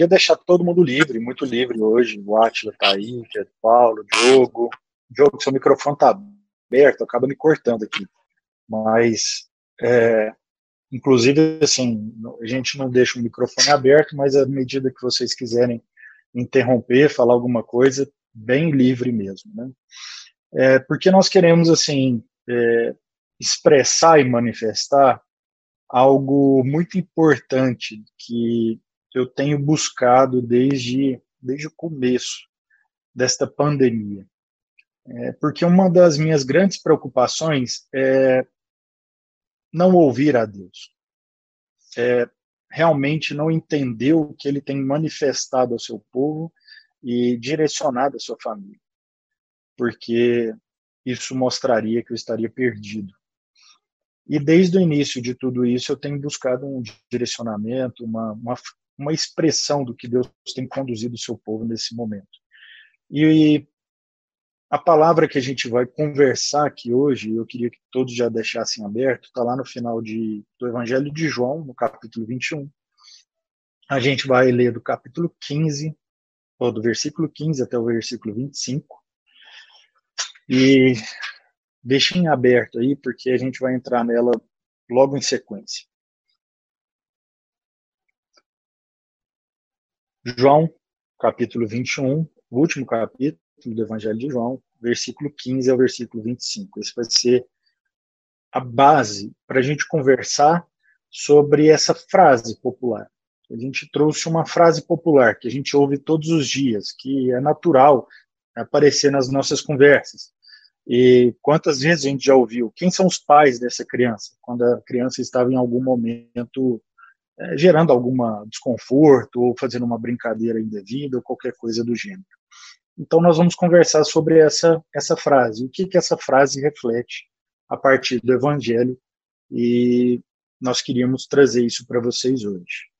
queria deixar todo mundo livre, muito livre hoje. O Atila tá aí, o Paulo, o Diogo. Diogo, seu microfone tá aberto, acaba me cortando aqui. Mas, é, inclusive, assim, a gente não deixa o microfone aberto, mas à medida que vocês quiserem interromper, falar alguma coisa, bem livre mesmo, né? É, porque nós queremos, assim, é, expressar e manifestar algo muito importante que eu tenho buscado desde, desde o começo desta pandemia. É, porque uma das minhas grandes preocupações é não ouvir a Deus. É realmente não entender o que ele tem manifestado ao seu povo e direcionado à sua família. Porque isso mostraria que eu estaria perdido. E desde o início de tudo isso, eu tenho buscado um direcionamento, uma, uma, uma expressão do que Deus tem conduzido o seu povo nesse momento. E a palavra que a gente vai conversar aqui hoje, eu queria que todos já deixassem aberto, está lá no final de, do Evangelho de João, no capítulo 21. A gente vai ler do capítulo 15, ou do versículo 15 até o versículo 25. E deixem aberto aí, porque a gente vai entrar nela logo em sequência. João, capítulo 21, o último capítulo do Evangelho de João, versículo 15 ao versículo 25. Esse vai ser a base para a gente conversar sobre essa frase popular. A gente trouxe uma frase popular que a gente ouve todos os dias, que é natural aparecer nas nossas conversas. E quantas vezes a gente já ouviu? Quem são os pais dessa criança? Quando a criança estava em algum momento é, gerando algum desconforto ou fazendo uma brincadeira indevida ou qualquer coisa do gênero. Então nós vamos conversar sobre essa essa frase, o que que essa frase reflete a partir do Evangelho e nós queríamos trazer isso para vocês hoje.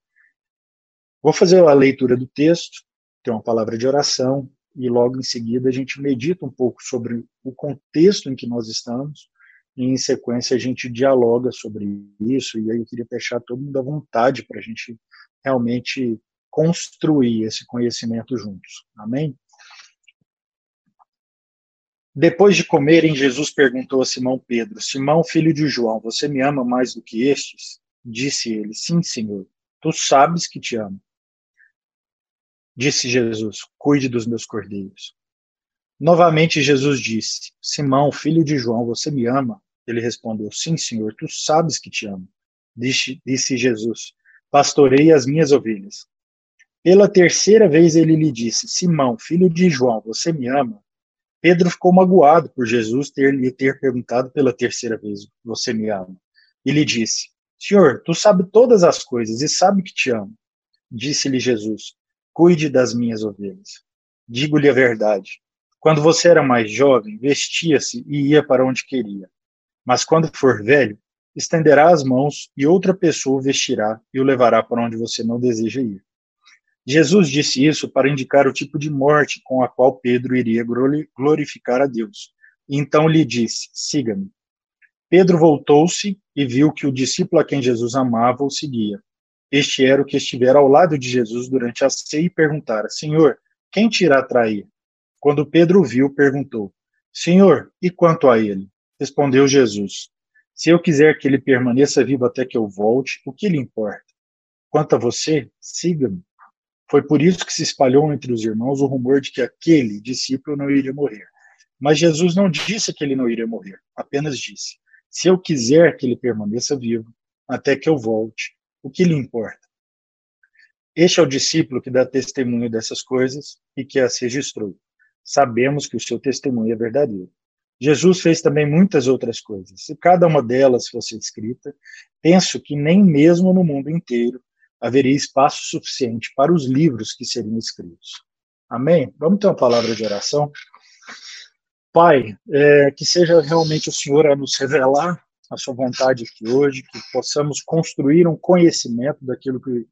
Vou fazer a leitura do texto, tem uma palavra de oração e logo em seguida a gente medita um pouco sobre o contexto em que nós estamos em sequência a gente dialoga sobre isso e aí eu queria deixar todo mundo à vontade para a gente realmente construir esse conhecimento juntos. Amém? Depois de comerem, Jesus perguntou a Simão Pedro: Simão, filho de João, você me ama mais do que estes? Disse ele: Sim, Senhor. Tu sabes que te amo. Disse Jesus: Cuide dos meus cordeiros. Novamente Jesus disse: Simão, filho de João, você me ama? Ele respondeu: Sim, Senhor, tu sabes que te amo. Disse, disse Jesus: Pastorei as minhas ovelhas. Pela terceira vez ele lhe disse: Simão, filho de João, você me ama? Pedro ficou magoado por Jesus ter lhe ter perguntado pela terceira vez: Você me ama? E lhe disse: Senhor, tu sabes todas as coisas e sabe que te amo. Disse-lhe Jesus: Cuide das minhas ovelhas. Digo-lhe a verdade. Quando você era mais jovem, vestia-se e ia para onde queria. Mas quando for velho, estenderá as mãos e outra pessoa o vestirá e o levará para onde você não deseja ir. Jesus disse isso para indicar o tipo de morte com a qual Pedro iria glorificar a Deus. Então lhe disse: Siga-me. Pedro voltou-se e viu que o discípulo a quem Jesus amava o seguia. Este era o que estivera ao lado de Jesus durante a ceia e perguntara: Senhor, quem te irá trair? Quando Pedro viu, perguntou: Senhor, e quanto a ele? Respondeu Jesus: Se eu quiser que ele permaneça vivo até que eu volte, o que lhe importa? Quanto a você, siga-me. Foi por isso que se espalhou entre os irmãos o rumor de que aquele discípulo não iria morrer. Mas Jesus não disse que ele não iria morrer, apenas disse: Se eu quiser que ele permaneça vivo até que eu volte, o que lhe importa? Este é o discípulo que dá testemunho dessas coisas e que as registrou. Sabemos que o seu testemunho é verdadeiro. Jesus fez também muitas outras coisas. Se cada uma delas fosse escrita, penso que nem mesmo no mundo inteiro haveria espaço suficiente para os livros que seriam escritos. Amém? Vamos ter uma palavra de oração? Pai, é, que seja realmente o Senhor a nos revelar a sua vontade aqui hoje, que possamos construir um conhecimento daquilo que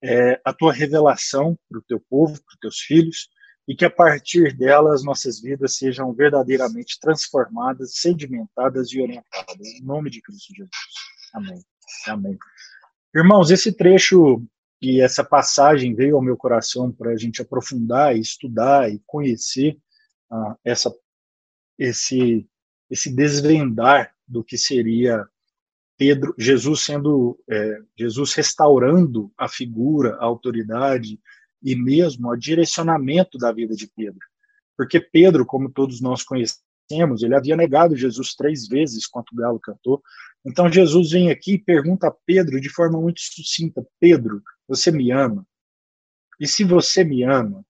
é a tua revelação para o teu povo, para os teus filhos, e que a partir dela as nossas vidas sejam verdadeiramente transformadas, sedimentadas e orientadas. Em nome de Cristo Jesus. Amém. Amém. Irmãos, esse trecho e essa passagem veio ao meu coração para a gente aprofundar, estudar e conhecer ah, essa, esse, esse desvendar do que seria Pedro, Jesus sendo, é, Jesus restaurando a figura, a autoridade e mesmo o direcionamento da vida de Pedro. Porque Pedro, como todos nós conhecemos, ele havia negado Jesus três vezes, quanto o Galo cantou. Então Jesus vem aqui e pergunta a Pedro de forma muito sucinta: Pedro, você me ama? E se você me ama,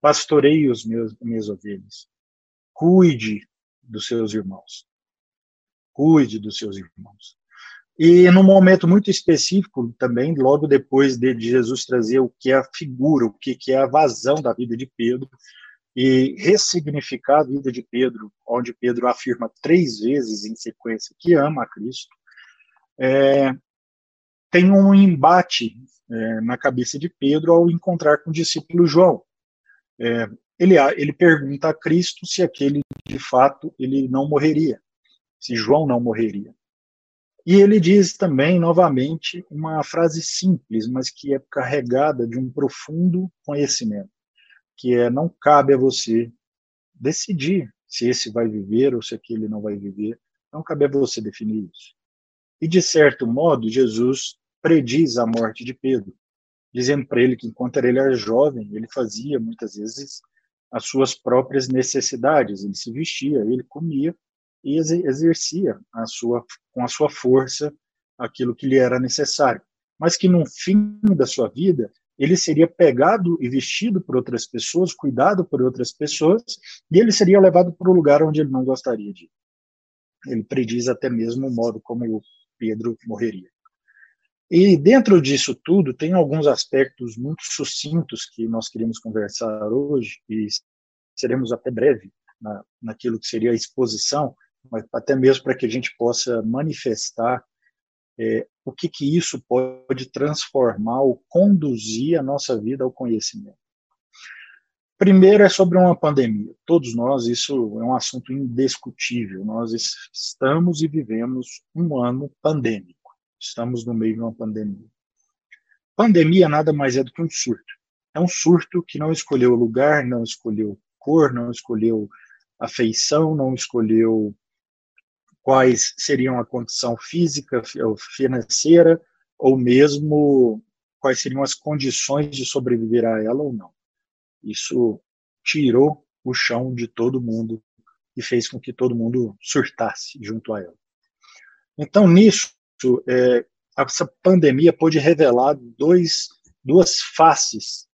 pastoreie os meus minhas ovelhas. Cuide dos seus irmãos. Cuide dos seus irmãos. E num momento muito específico também, logo depois de Jesus trazer o que é a figura, o que é a vazão da vida de Pedro, e ressignificar a vida de Pedro, onde Pedro afirma três vezes em sequência que ama a Cristo, é, tem um embate é, na cabeça de Pedro ao encontrar com o discípulo João. É, ele, ele pergunta a Cristo se aquele, de fato, ele não morreria, se João não morreria. E ele diz também, novamente, uma frase simples, mas que é carregada de um profundo conhecimento, que é: não cabe a você decidir se esse vai viver ou se aquele não vai viver, não cabe a você definir isso. E, de certo modo, Jesus prediz a morte de Pedro, dizendo para ele que, enquanto ele era jovem, ele fazia, muitas vezes, as suas próprias necessidades, ele se vestia, ele comia, e exercia a sua, com a sua força aquilo que lhe era necessário. Mas que no fim da sua vida, ele seria pegado e vestido por outras pessoas, cuidado por outras pessoas, e ele seria levado para o lugar onde ele não gostaria de ir. Ele prediz até mesmo o modo como Pedro morreria. E dentro disso tudo, tem alguns aspectos muito sucintos que nós queríamos conversar hoje, e seremos até breve na, naquilo que seria a exposição, mas até mesmo para que a gente possa manifestar é, o que, que isso pode transformar ou conduzir a nossa vida ao conhecimento. Primeiro é sobre uma pandemia. Todos nós, isso é um assunto indiscutível. Nós estamos e vivemos um ano pandêmico. Estamos no meio de uma pandemia. Pandemia nada mais é do que um surto. É um surto que não escolheu lugar, não escolheu cor, não escolheu afeição, não escolheu quais seriam a condição física ou financeira, ou mesmo quais seriam as condições de sobreviver a ela ou não. Isso tirou o chão de todo mundo e fez com que todo mundo surtasse junto a ela. Então, nisso, é, essa pandemia pôde revelar dois, duas faces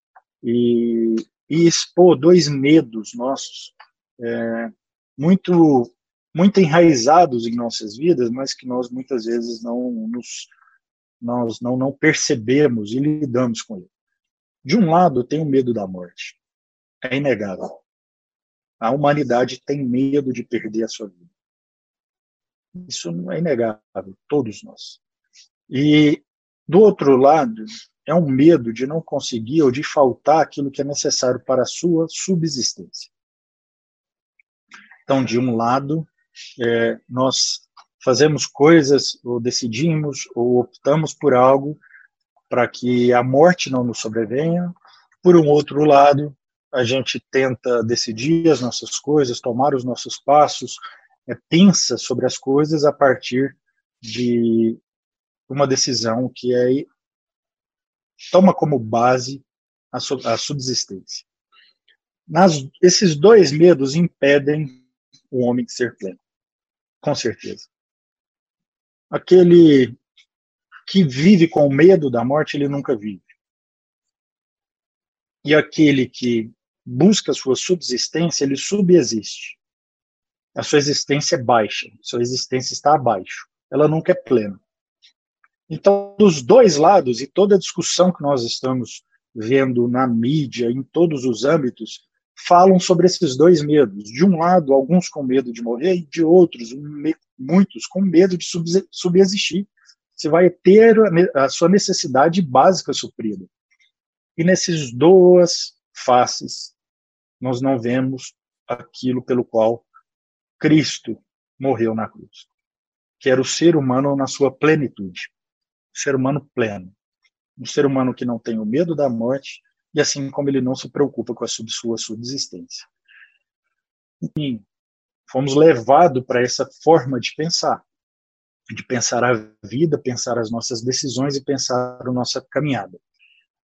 e, e expor dois medos nossos é, muito muito enraizados em nossas vidas, mas que nós muitas vezes não nos nós não, não percebemos e lidamos com ele. De um lado, tem o medo da morte. É inegável. A humanidade tem medo de perder a sua vida. Isso não é inegável, todos nós. E, do outro lado, é um medo de não conseguir ou de faltar aquilo que é necessário para a sua subsistência. Então, de um lado, é, nós fazemos coisas, ou decidimos, ou optamos por algo para que a morte não nos sobrevenha. Por um outro lado, a gente tenta decidir as nossas coisas, tomar os nossos passos, é, pensa sobre as coisas a partir de uma decisão que é toma como base a, a subsistência. Nas, esses dois medos impedem o homem de ser pleno com certeza. Aquele que vive com medo da morte, ele nunca vive. E aquele que busca sua subsistência, ele subexiste. A sua existência é baixa, sua existência está abaixo. Ela nunca é plena. Então, dos dois lados, e toda a discussão que nós estamos vendo na mídia, em todos os âmbitos, falam sobre esses dois medos. De um lado, alguns com medo de morrer, e de outros, muitos com medo de subsistir. Você vai ter a sua necessidade básica suprida. E nessas duas faces, nós não vemos aquilo pelo qual Cristo morreu na cruz, que era o ser humano na sua plenitude, o ser humano pleno. um ser humano que não tem o medo da morte, e assim como ele não se preocupa com a sua subsistência. Enfim, fomos levados para essa forma de pensar, de pensar a vida, pensar as nossas decisões e pensar a nossa caminhada.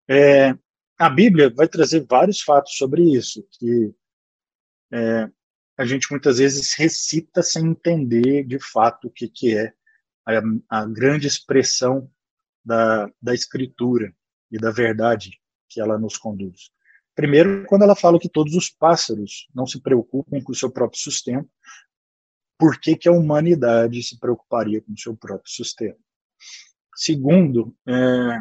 É, a Bíblia vai trazer vários fatos sobre isso, que é, a gente muitas vezes recita sem entender de fato o que, que é a, a grande expressão da, da Escritura e da verdade que ela nos conduz. Primeiro, quando ela fala que todos os pássaros não se preocupam com o seu próprio sustento, por que, que a humanidade se preocuparia com o seu próprio sustento? Segundo, é,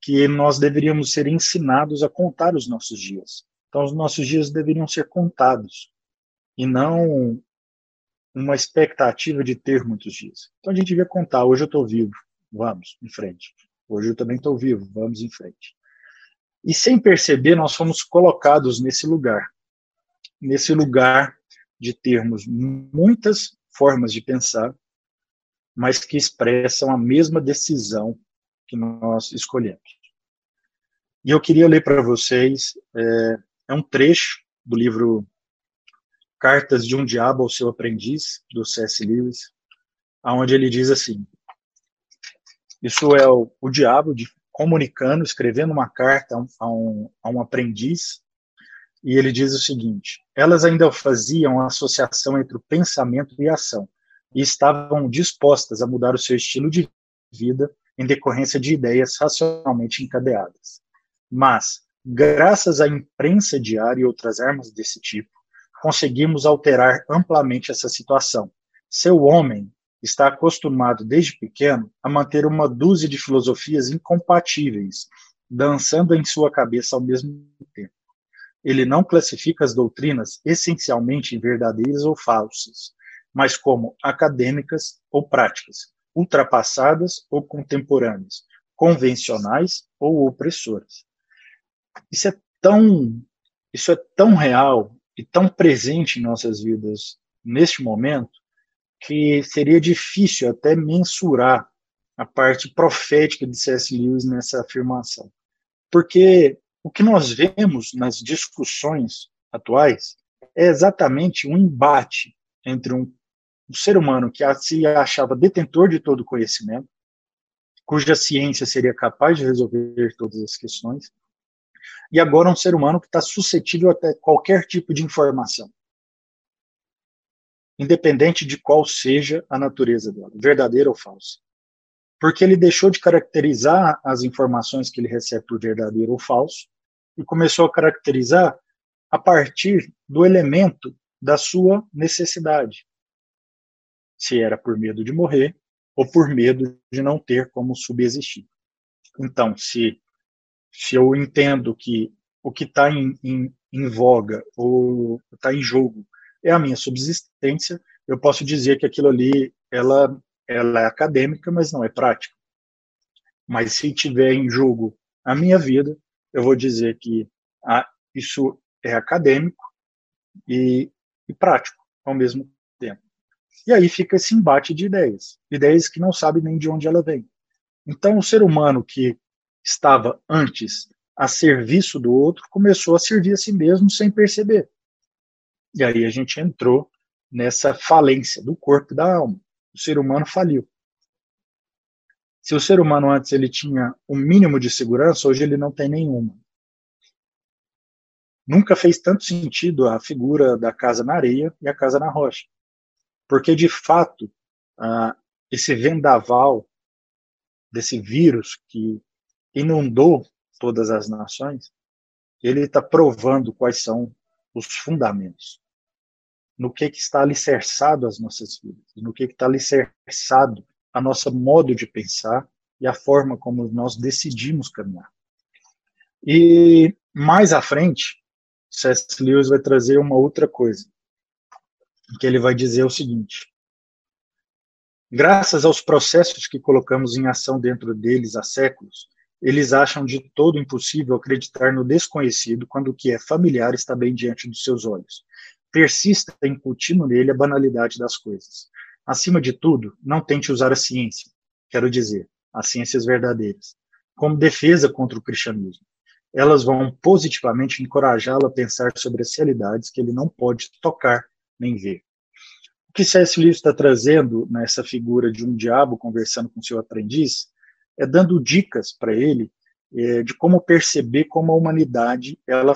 que nós deveríamos ser ensinados a contar os nossos dias. Então, os nossos dias deveriam ser contados e não uma expectativa de ter muitos dias. Então, a gente devia contar: hoje eu estou vivo, vamos em frente. Hoje eu também estou vivo, vamos em frente. E sem perceber, nós fomos colocados nesse lugar nesse lugar de termos muitas formas de pensar, mas que expressam a mesma decisão que nós escolhemos. E eu queria ler para vocês é, é, um trecho do livro Cartas de um Diabo ao Seu Aprendiz, do C.S. Lewis, onde ele diz assim: Isso é o, o diabo de, comunicando, escrevendo uma carta a um, a um, aprendiz, e ele diz o seguinte: elas ainda faziam a associação entre o pensamento e a ação, e estavam dispostas a mudar o seu estilo de vida em decorrência de ideias racionalmente encadeadas. Mas, graças à imprensa diária e outras armas desse tipo, conseguimos alterar amplamente essa situação. Seu homem está acostumado desde pequeno a manter uma dúzia de filosofias incompatíveis, dançando em sua cabeça ao mesmo tempo. Ele não classifica as doutrinas essencialmente em verdadeiras ou falsas, mas como acadêmicas ou práticas, ultrapassadas ou contemporâneas, convencionais ou opressoras. Isso é tão isso é tão real e tão presente em nossas vidas neste momento que seria difícil até mensurar a parte profética de C.S. Lewis nessa afirmação. Porque o que nós vemos nas discussões atuais é exatamente um embate entre um, um ser humano que se achava detentor de todo o conhecimento, cuja ciência seria capaz de resolver todas as questões, e agora um ser humano que está suscetível a qualquer tipo de informação, independente de qual seja a natureza dela, verdadeira ou falsa. Porque ele deixou de caracterizar as informações que ele recebe por verdadeiro ou falso e começou a caracterizar a partir do elemento da sua necessidade. Se era por medo de morrer ou por medo de não ter como subsistir. Então, se se eu entendo que o que está em, em, em, voga ou está em jogo é a minha subsistência, eu posso dizer que aquilo ali ela, ela é acadêmica, mas não é prática. Mas se tiver em jogo a minha vida, eu vou dizer que ah, isso é acadêmico e, e prático ao mesmo tempo. E aí fica esse embate de ideias, ideias que não sabe nem de onde ela vem. Então, o ser humano que estava antes a serviço do outro, começou a servir a si mesmo sem perceber. E aí a gente entrou nessa falência do corpo e da alma. O ser humano faliu. Se o ser humano antes ele tinha um mínimo de segurança, hoje ele não tem nenhuma. Nunca fez tanto sentido a figura da casa na areia e a casa na rocha. Porque, de fato, esse vendaval desse vírus que inundou todas as nações, ele está provando quais são os fundamentos, no que, que está alicerçado as nossas vidas, no que, que está alicerçado a nosso modo de pensar e a forma como nós decidimos caminhar. E mais à frente, C.S. Lewis vai trazer uma outra coisa, que ele vai dizer o seguinte: graças aos processos que colocamos em ação dentro deles há séculos, eles acham de todo impossível acreditar no desconhecido quando o que é familiar está bem diante dos seus olhos. Persista incutindo nele a banalidade das coisas. Acima de tudo, não tente usar a ciência, quero dizer, as ciências verdadeiras, como defesa contra o cristianismo. Elas vão positivamente encorajá-lo a pensar sobre as realidades que ele não pode tocar nem ver. O que C.S. Lewis está trazendo nessa figura de um diabo conversando com seu aprendiz é dando dicas para ele é, de como perceber como a humanidade, ela,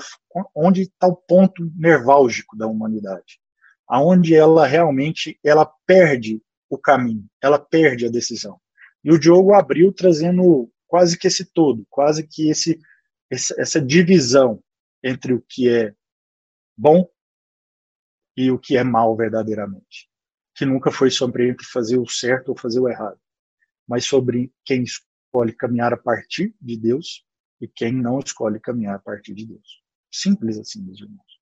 onde está o ponto nerválgico da humanidade, aonde ela realmente ela perde o caminho, ela perde a decisão. E o Diogo abriu trazendo quase que esse todo, quase que esse essa divisão entre o que é bom e o que é mal verdadeiramente, que nunca foi sobre entre fazer o certo ou fazer o errado, mas sobre quem escolhe caminhar a partir de Deus e quem não escolhe caminhar a partir de Deus. Simples assim, meus irmãos.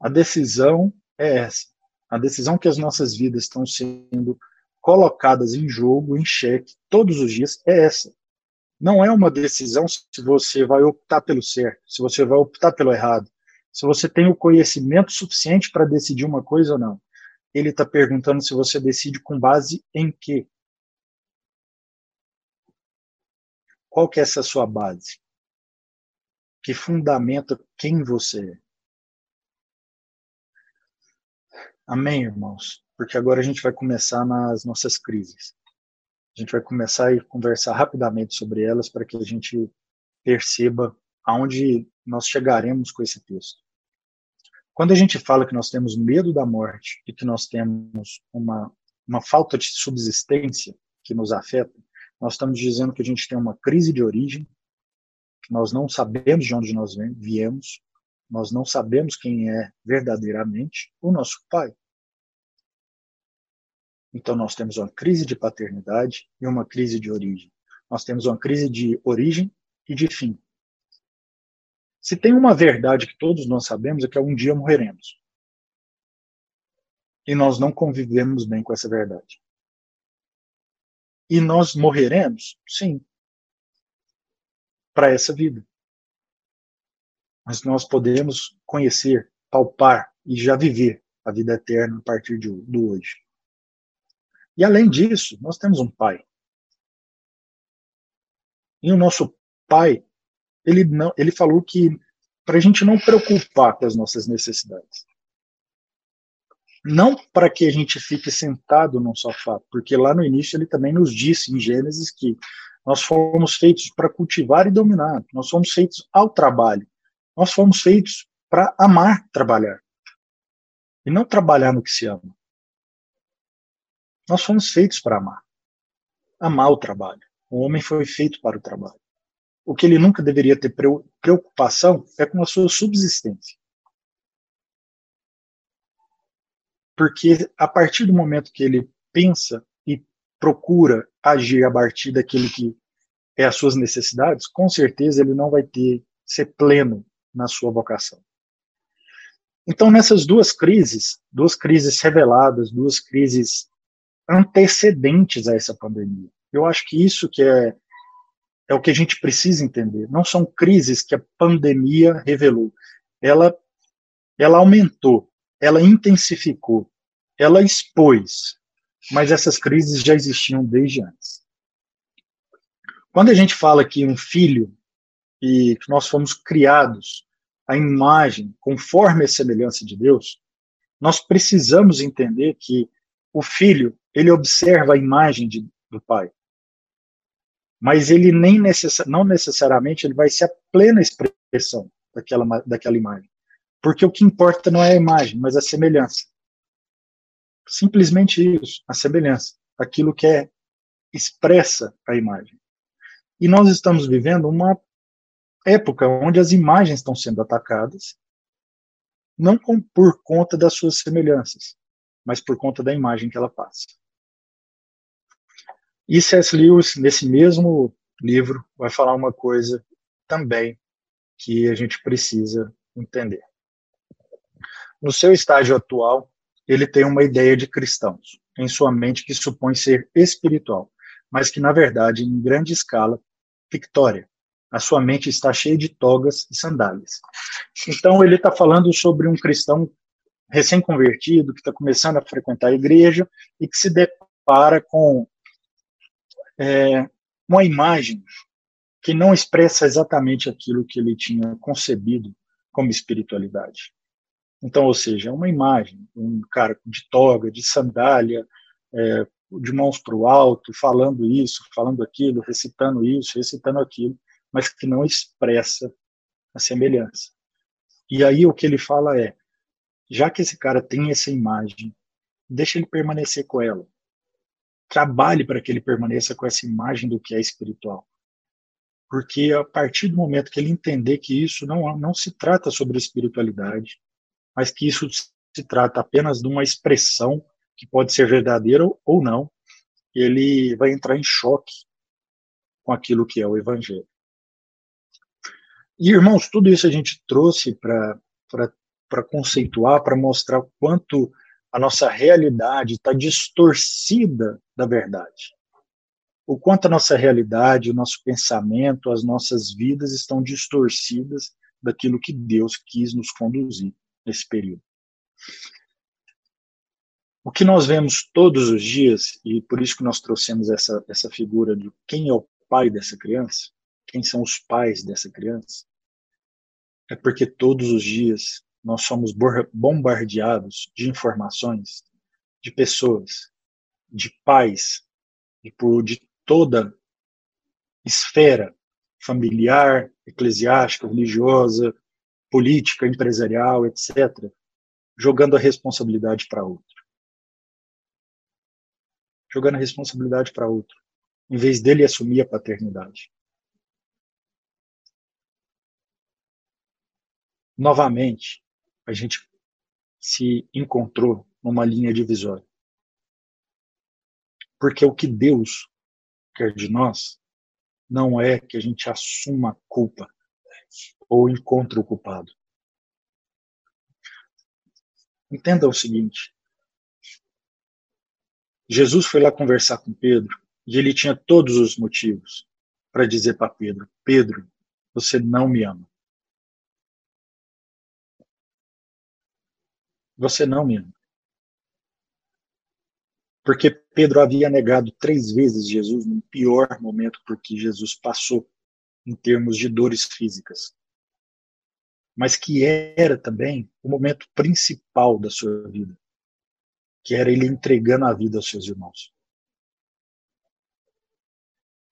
A decisão é essa. A decisão que as nossas vidas estão sendo colocadas em jogo, em xeque, todos os dias, é essa. Não é uma decisão se você vai optar pelo certo, se você vai optar pelo errado, se você tem o conhecimento suficiente para decidir uma coisa ou não. Ele está perguntando se você decide com base em quê. Qual que é essa sua base? Que fundamenta quem você é? Amém, irmãos? Porque agora a gente vai começar nas nossas crises. A gente vai começar a conversar rapidamente sobre elas para que a gente perceba aonde nós chegaremos com esse texto. Quando a gente fala que nós temos medo da morte e que nós temos uma, uma falta de subsistência que nos afeta, nós estamos dizendo que a gente tem uma crise de origem, nós não sabemos de onde nós viemos, nós não sabemos quem é verdadeiramente o nosso pai. Então nós temos uma crise de paternidade e uma crise de origem. Nós temos uma crise de origem e de fim. Se tem uma verdade que todos nós sabemos é que um dia morreremos. E nós não convivemos bem com essa verdade. E nós morreremos? Sim. Para essa vida. Mas nós podemos conhecer, palpar e já viver a vida eterna a partir de, do hoje. E além disso, nós temos um pai. E o nosso pai, ele não, ele falou que para a gente não preocupar com as nossas necessidades. Não para que a gente fique sentado num sofá, porque lá no início ele também nos disse em Gênesis que nós fomos feitos para cultivar e dominar, nós fomos feitos ao trabalho, nós fomos feitos para amar trabalhar e não trabalhar no que se ama. Nós fomos feitos para amar, amar o trabalho. O homem foi feito para o trabalho. O que ele nunca deveria ter preocupação é com a sua subsistência. Porque a partir do momento que ele pensa e procura agir a partir daquilo que é as suas necessidades, com certeza ele não vai ter ser pleno na sua vocação. Então, nessas duas crises, duas crises reveladas, duas crises antecedentes a essa pandemia, eu acho que isso que é é o que a gente precisa entender. Não são crises que a pandemia revelou. Ela ela aumentou ela intensificou, ela expôs, mas essas crises já existiam desde antes. Quando a gente fala que um filho e que nós fomos criados à imagem, conforme a semelhança de Deus, nós precisamos entender que o filho, ele observa a imagem de, do pai. Mas ele nem necess, não necessariamente ele vai ser a plena expressão daquela, daquela imagem. Porque o que importa não é a imagem, mas a semelhança. Simplesmente isso, a semelhança, aquilo que é expressa a imagem. E nós estamos vivendo uma época onde as imagens estão sendo atacadas, não com, por conta das suas semelhanças, mas por conta da imagem que ela passa. E C.S. Lewis, nesse mesmo livro, vai falar uma coisa também que a gente precisa entender. No seu estágio atual, ele tem uma ideia de cristãos em sua mente que supõe ser espiritual, mas que, na verdade, em grande escala, fictória. A sua mente está cheia de togas e sandálias. Então, ele está falando sobre um cristão recém-convertido, que está começando a frequentar a igreja e que se depara com é, uma imagem que não expressa exatamente aquilo que ele tinha concebido como espiritualidade. Então, ou seja, é uma imagem, um cara de toga, de sandália, é, de mãos para o alto, falando isso, falando aquilo, recitando isso, recitando aquilo, mas que não expressa a semelhança. E aí o que ele fala é, já que esse cara tem essa imagem, deixa ele permanecer com ela. Trabalhe para que ele permaneça com essa imagem do que é espiritual. Porque a partir do momento que ele entender que isso não, não se trata sobre espiritualidade, mas que isso se trata apenas de uma expressão que pode ser verdadeira ou não, ele vai entrar em choque com aquilo que é o evangelho. E, irmãos, tudo isso a gente trouxe para conceituar, para mostrar o quanto a nossa realidade está distorcida da verdade. O quanto a nossa realidade, o nosso pensamento, as nossas vidas estão distorcidas daquilo que Deus quis nos conduzir nesse período. O que nós vemos todos os dias, e por isso que nós trouxemos essa, essa figura de quem é o pai dessa criança, quem são os pais dessa criança, é porque todos os dias nós somos bombardeados de informações, de pessoas, de pais, de, de toda esfera familiar, eclesiástica, religiosa, política, empresarial, etc., jogando a responsabilidade para outro jogando a responsabilidade para outro, em vez dele assumir a paternidade. Novamente, a gente se encontrou numa linha divisória. Porque o que Deus quer de nós não é que a gente assuma a culpa ou encontre o culpado. Entenda o seguinte: Jesus foi lá conversar com Pedro e ele tinha todos os motivos para dizer para Pedro: Pedro, você não me ama. Você não me ama. Porque Pedro havia negado três vezes Jesus no pior momento por que Jesus passou em termos de dores físicas. Mas que era também o momento principal da sua vida que era ele entregando a vida aos seus irmãos.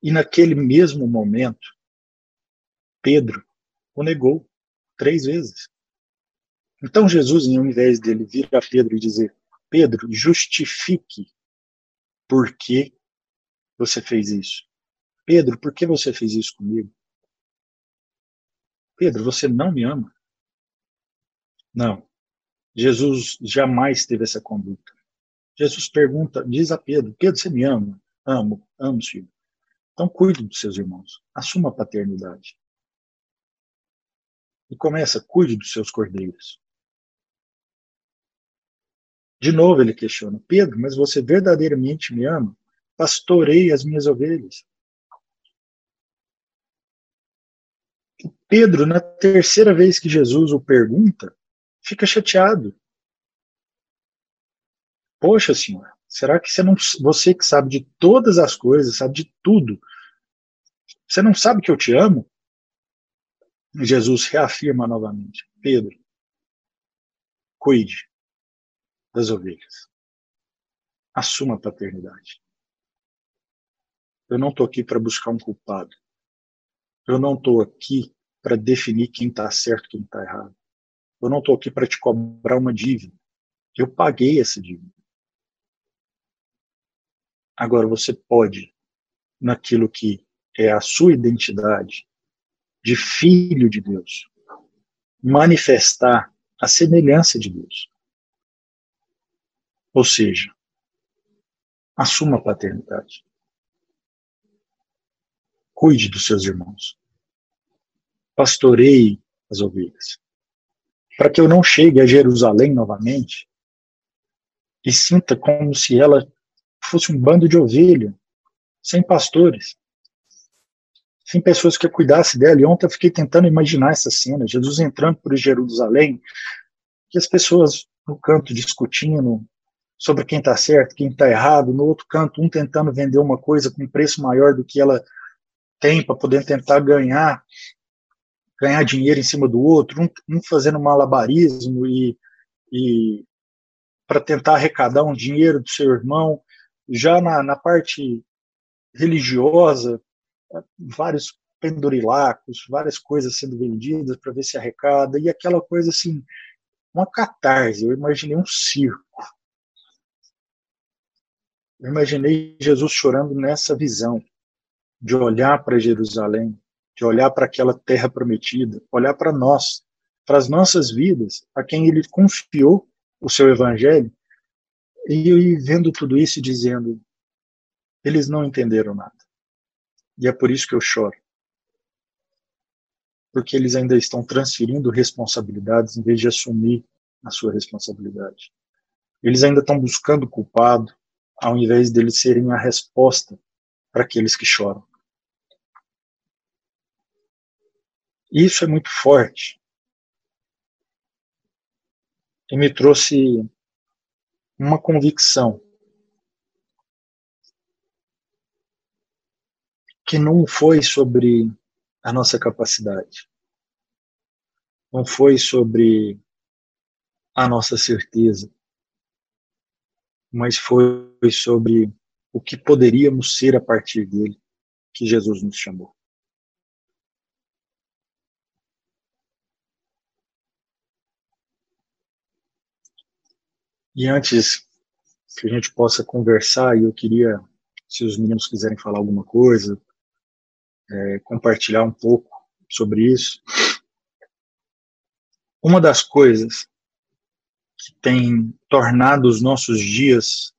E naquele mesmo momento, Pedro o negou três vezes. Então Jesus, em vez dele vir a Pedro e dizer: Pedro, justifique por que você fez isso. Pedro, por que você fez isso comigo? Pedro, você não me ama? Não. Jesus jamais teve essa conduta. Jesus pergunta, diz a Pedro: Pedro, você me ama? Amo, amo, filho. Então cuide dos seus irmãos, assuma a paternidade. E começa, cuide dos seus cordeiros. De novo ele questiona: Pedro, mas você verdadeiramente me ama? Pastorei as minhas ovelhas. E Pedro, na terceira vez que Jesus o pergunta, fica chateado. Poxa, senhor, será que você não, você que sabe de todas as coisas, sabe de tudo, você não sabe que eu te amo? Jesus reafirma novamente: Pedro, cuide das ovelhas. Assuma a paternidade. Eu não estou aqui para buscar um culpado. Eu não estou aqui para definir quem está certo e quem está errado. Eu não estou aqui para te cobrar uma dívida. Eu paguei essa dívida. Agora, você pode, naquilo que é a sua identidade de filho de Deus, manifestar a semelhança de Deus. Ou seja, assuma a paternidade. Cuide dos seus irmãos. Pastoreie as ovelhas. Para que eu não chegue a Jerusalém novamente e sinta como se ela fosse um bando de ovelha, sem pastores, sem pessoas que cuidassem dela. E ontem eu fiquei tentando imaginar essa cena, Jesus entrando por Jerusalém, e as pessoas no canto discutindo sobre quem está certo, quem está errado, no outro canto um tentando vender uma coisa com preço maior do que ela tem para poder tentar ganhar ganhar dinheiro em cima do outro, um, um fazendo malabarismo e, e para tentar arrecadar um dinheiro do seu irmão. Já na, na parte religiosa, vários pendurilacos, várias coisas sendo vendidas para ver se arrecada, e aquela coisa assim, uma catarse. Eu imaginei um circo. Eu imaginei Jesus chorando nessa visão, de olhar para Jerusalém, de olhar para aquela terra prometida, olhar para nós, para as nossas vidas, a quem ele confiou o seu evangelho, e eu ir vendo tudo isso e dizendo: eles não entenderam nada. E é por isso que eu choro. Porque eles ainda estão transferindo responsabilidades em vez de assumir a sua responsabilidade. Eles ainda estão buscando culpado, ao invés deles serem a resposta para aqueles que choram. Isso é muito forte. E me trouxe uma convicção que não foi sobre a nossa capacidade, não foi sobre a nossa certeza, mas foi sobre o que poderíamos ser a partir dele que Jesus nos chamou. E antes que a gente possa conversar, eu queria, se os meninos quiserem falar alguma coisa, é, compartilhar um pouco sobre isso. Uma das coisas que tem tornado os nossos dias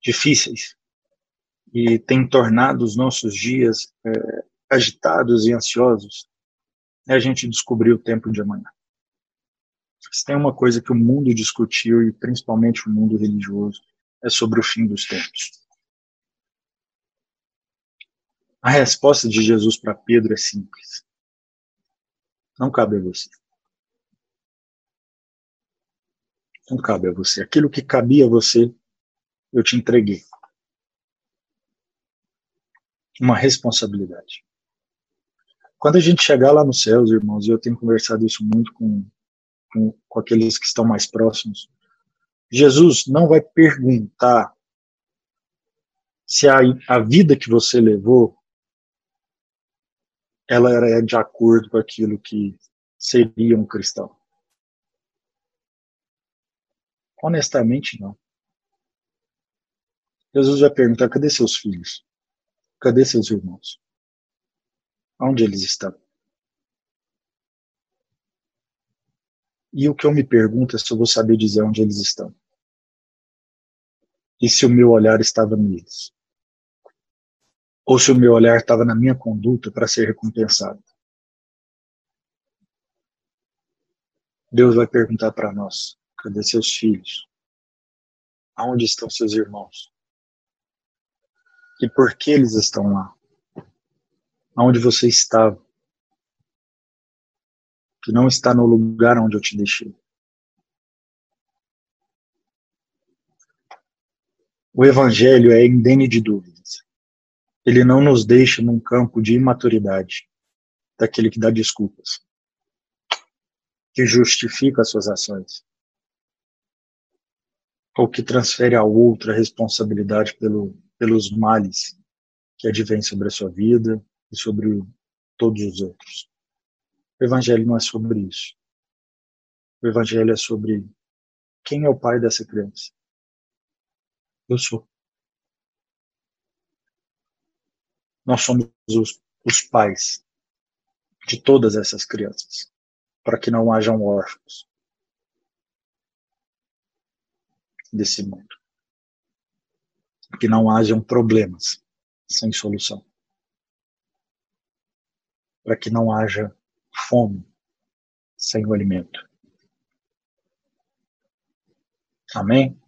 difíceis e tem tornado os nossos dias é, agitados e ansiosos é a gente descobrir o tempo de amanhã. Se tem uma coisa que o mundo discutiu, e principalmente o mundo religioso, é sobre o fim dos tempos. A resposta de Jesus para Pedro é simples. Não cabe a você. Não cabe a você. Aquilo que cabia a você, eu te entreguei. Uma responsabilidade. Quando a gente chegar lá nos céus, irmãos, e eu tenho conversado isso muito com com, com aqueles que estão mais próximos. Jesus não vai perguntar se a, a vida que você levou ela era de acordo com aquilo que seria um cristão. Honestamente, não. Jesus vai perguntar: cadê seus filhos? Cadê seus irmãos? Onde eles estão? E o que eu me pergunto é se eu vou saber dizer onde eles estão. E se o meu olhar estava neles. Ou se o meu olhar estava na minha conduta para ser recompensado. Deus vai perguntar para nós: cadê seus filhos? Aonde estão seus irmãos? E por que eles estão lá? Aonde você estava? Que não está no lugar onde eu te deixei. O Evangelho é indene de dúvidas. Ele não nos deixa num campo de imaturidade, daquele que dá desculpas, que justifica as suas ações, ou que transfere ao outro a responsabilidade pelo, pelos males que advêm sobre a sua vida e sobre todos os outros. O Evangelho não é sobre isso. O Evangelho é sobre quem é o pai dessa criança. Eu sou. Nós somos os, os pais de todas essas crianças, para que não hajam órfãos desse mundo. Que não hajam problemas sem solução. Para que não haja fome sem o alimento. Amém?